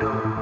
Go.